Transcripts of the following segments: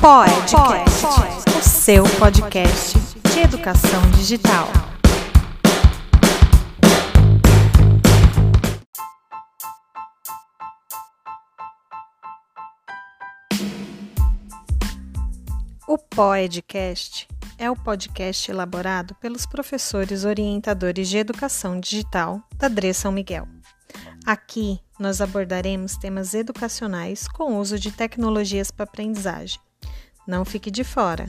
Podcast, o seu podcast de educação digital. O Podcast é o podcast elaborado pelos professores orientadores de educação digital da DRE São Miguel. Aqui nós abordaremos temas educacionais com uso de tecnologias para aprendizagem. Não fique de fora!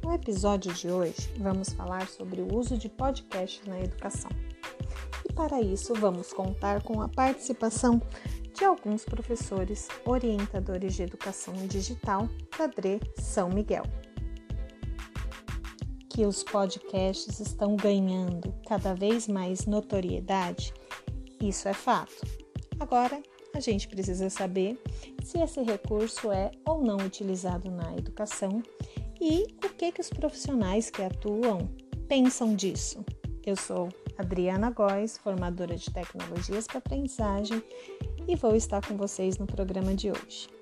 No episódio de hoje, vamos falar sobre o uso de podcasts na educação. E para isso, vamos contar com a participação de alguns professores orientadores de educação digital da DRE São Miguel. Que os podcasts estão ganhando cada vez mais notoriedade, isso é fato. Agora, a gente precisa saber se esse recurso é ou não utilizado na educação e o que, que os profissionais que atuam pensam disso. Eu sou Adriana Góes, formadora de tecnologias para aprendizagem, e vou estar com vocês no programa de hoje.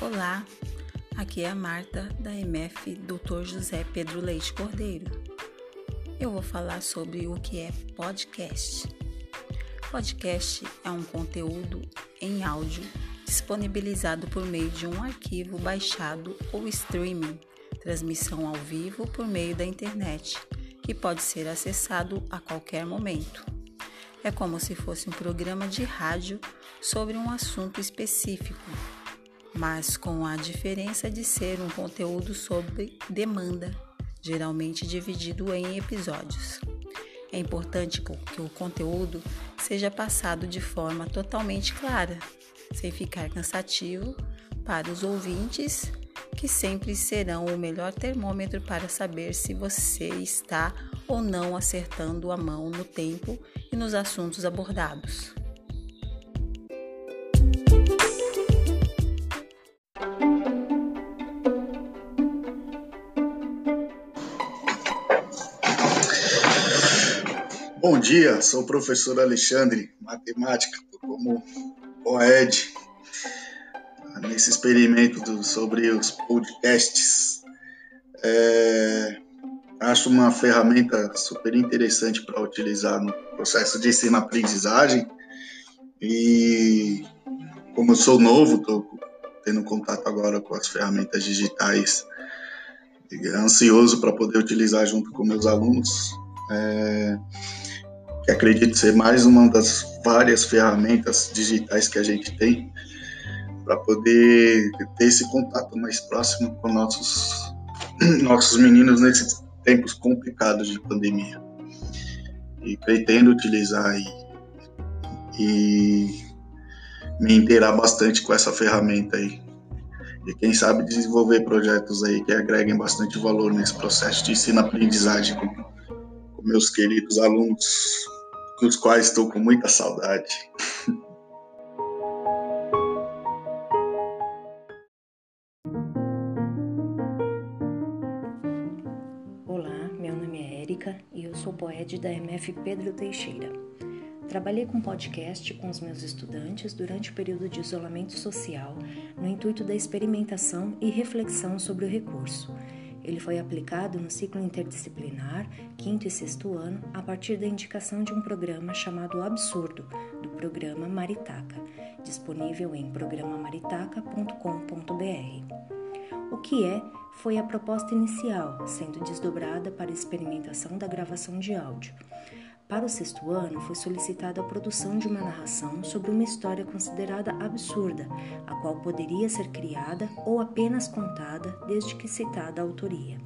Olá, aqui é a Marta da MF Dr. José Pedro Leite Cordeiro. Eu vou falar sobre o que é podcast. Podcast é um conteúdo em áudio disponibilizado por meio de um arquivo baixado ou streaming, transmissão ao vivo por meio da internet, que pode ser acessado a qualquer momento. É como se fosse um programa de rádio sobre um assunto específico, mas com a diferença de ser um conteúdo sobre demanda, geralmente dividido em episódios. É importante que o conteúdo seja passado de forma totalmente clara, sem ficar cansativo para os ouvintes, que sempre serão o melhor termômetro para saber se você está ou não acertando a mão no tempo e nos assuntos abordados. Bom dia, sou o professor Alexandre, matemática, como o Ed, nesse experimento do, sobre os podcasts. É, acho uma ferramenta super interessante para utilizar no processo de ensino-aprendizagem. E como eu sou novo, estou tendo contato agora com as ferramentas digitais, ansioso para poder utilizar junto com meus alunos. É, que acredito ser mais uma das várias ferramentas digitais que a gente tem para poder ter esse contato mais próximo com nossos nossos meninos nesses tempos complicados de pandemia. E pretendo utilizar e, e me inteirar bastante com essa ferramenta aí. E quem sabe desenvolver projetos aí que agreguem bastante valor nesse processo de ensino-aprendizagem com, com meus queridos alunos dos quais estou com muita saudade. Olá, meu nome é Érica e eu sou poeta da MF Pedro Teixeira. Trabalhei com podcast com os meus estudantes durante o período de isolamento social, no intuito da experimentação e reflexão sobre o recurso ele foi aplicado no ciclo interdisciplinar, quinto e sexto ano, a partir da indicação de um programa chamado Absurdo, do programa Maritaca, disponível em programamaritaca.com.br. O que é foi a proposta inicial, sendo desdobrada para experimentação da gravação de áudio. Para o sexto ano, foi solicitada a produção de uma narração sobre uma história considerada absurda, a qual poderia ser criada ou apenas contada desde que citada a autoria.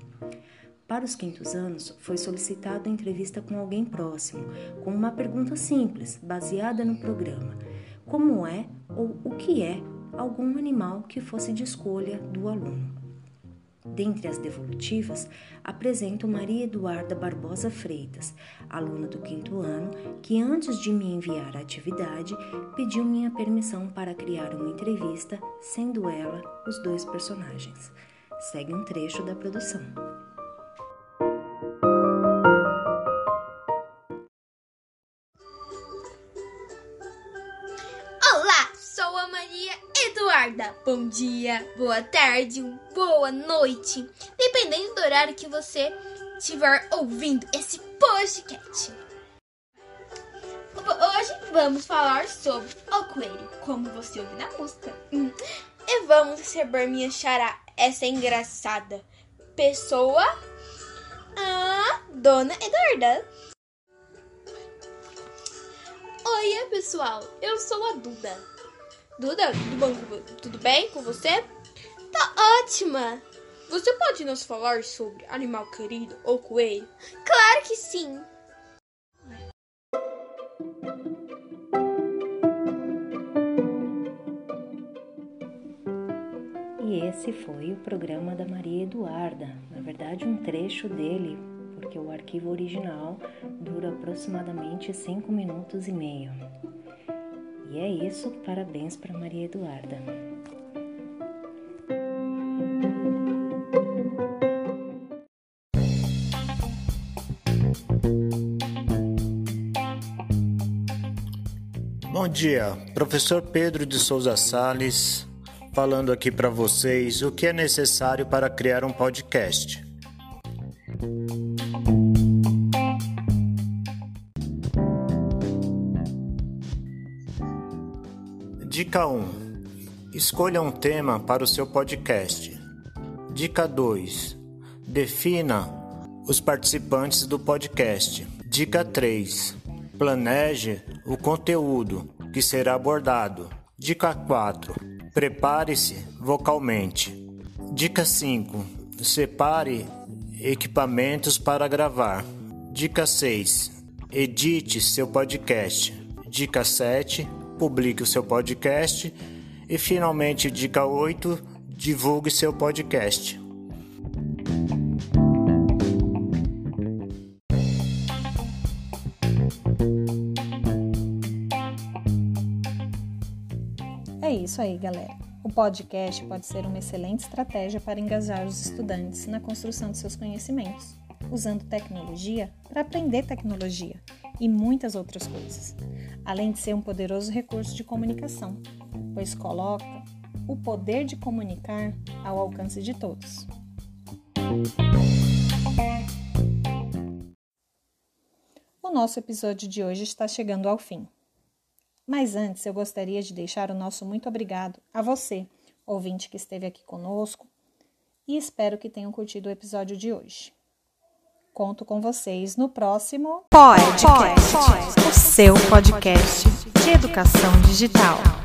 Para os quintos anos, foi solicitada a entrevista com alguém próximo, com uma pergunta simples, baseada no programa: como é ou o que é algum animal que fosse de escolha do aluno. Dentre as devolutivas, apresento Maria Eduarda Barbosa Freitas, aluna do quinto ano, que antes de me enviar a atividade, pediu minha permissão para criar uma entrevista, sendo ela os dois personagens. Segue um trecho da produção. Eduarda. Bom dia, boa tarde, boa noite, dependendo do horário que você estiver ouvindo esse podcast. Hoje vamos falar sobre o coelho, como você ouviu na música. Hum. E vamos receber minha xará, essa engraçada pessoa, a Dona Eduarda. Oi, pessoal, eu sou a Duda. Duda, tudo, bom, tudo bem com você? Tá ótima! Você pode nos falar sobre animal querido ou coelho? Claro que sim! E esse foi o programa da Maria Eduarda, na verdade, um trecho dele, porque o arquivo original dura aproximadamente 5 minutos e meio. E é isso, parabéns para Maria Eduarda. Bom dia, professor Pedro de Souza Sales, falando aqui para vocês o que é necessário para criar um podcast. Dica 1. Escolha um tema para o seu podcast. Dica 2. Defina os participantes do podcast. Dica 3. Planeje o conteúdo que será abordado. Dica 4. Prepare-se vocalmente. Dica 5. Separe equipamentos para gravar. Dica 6. Edite seu podcast. Dica 7 publique o seu podcast. E finalmente, dica 8, divulgue seu podcast. É isso aí, galera. O podcast pode ser uma excelente estratégia para engajar os estudantes na construção de seus conhecimentos, usando tecnologia para aprender tecnologia e muitas outras coisas além de ser um poderoso recurso de comunicação, pois coloca o poder de comunicar ao alcance de todos. O nosso episódio de hoje está chegando ao fim. Mas antes eu gostaria de deixar o nosso muito obrigado a você, ouvinte que esteve aqui conosco, e espero que tenham curtido o episódio de hoje. Conto com vocês no próximo podcast, o seu podcast de educação digital.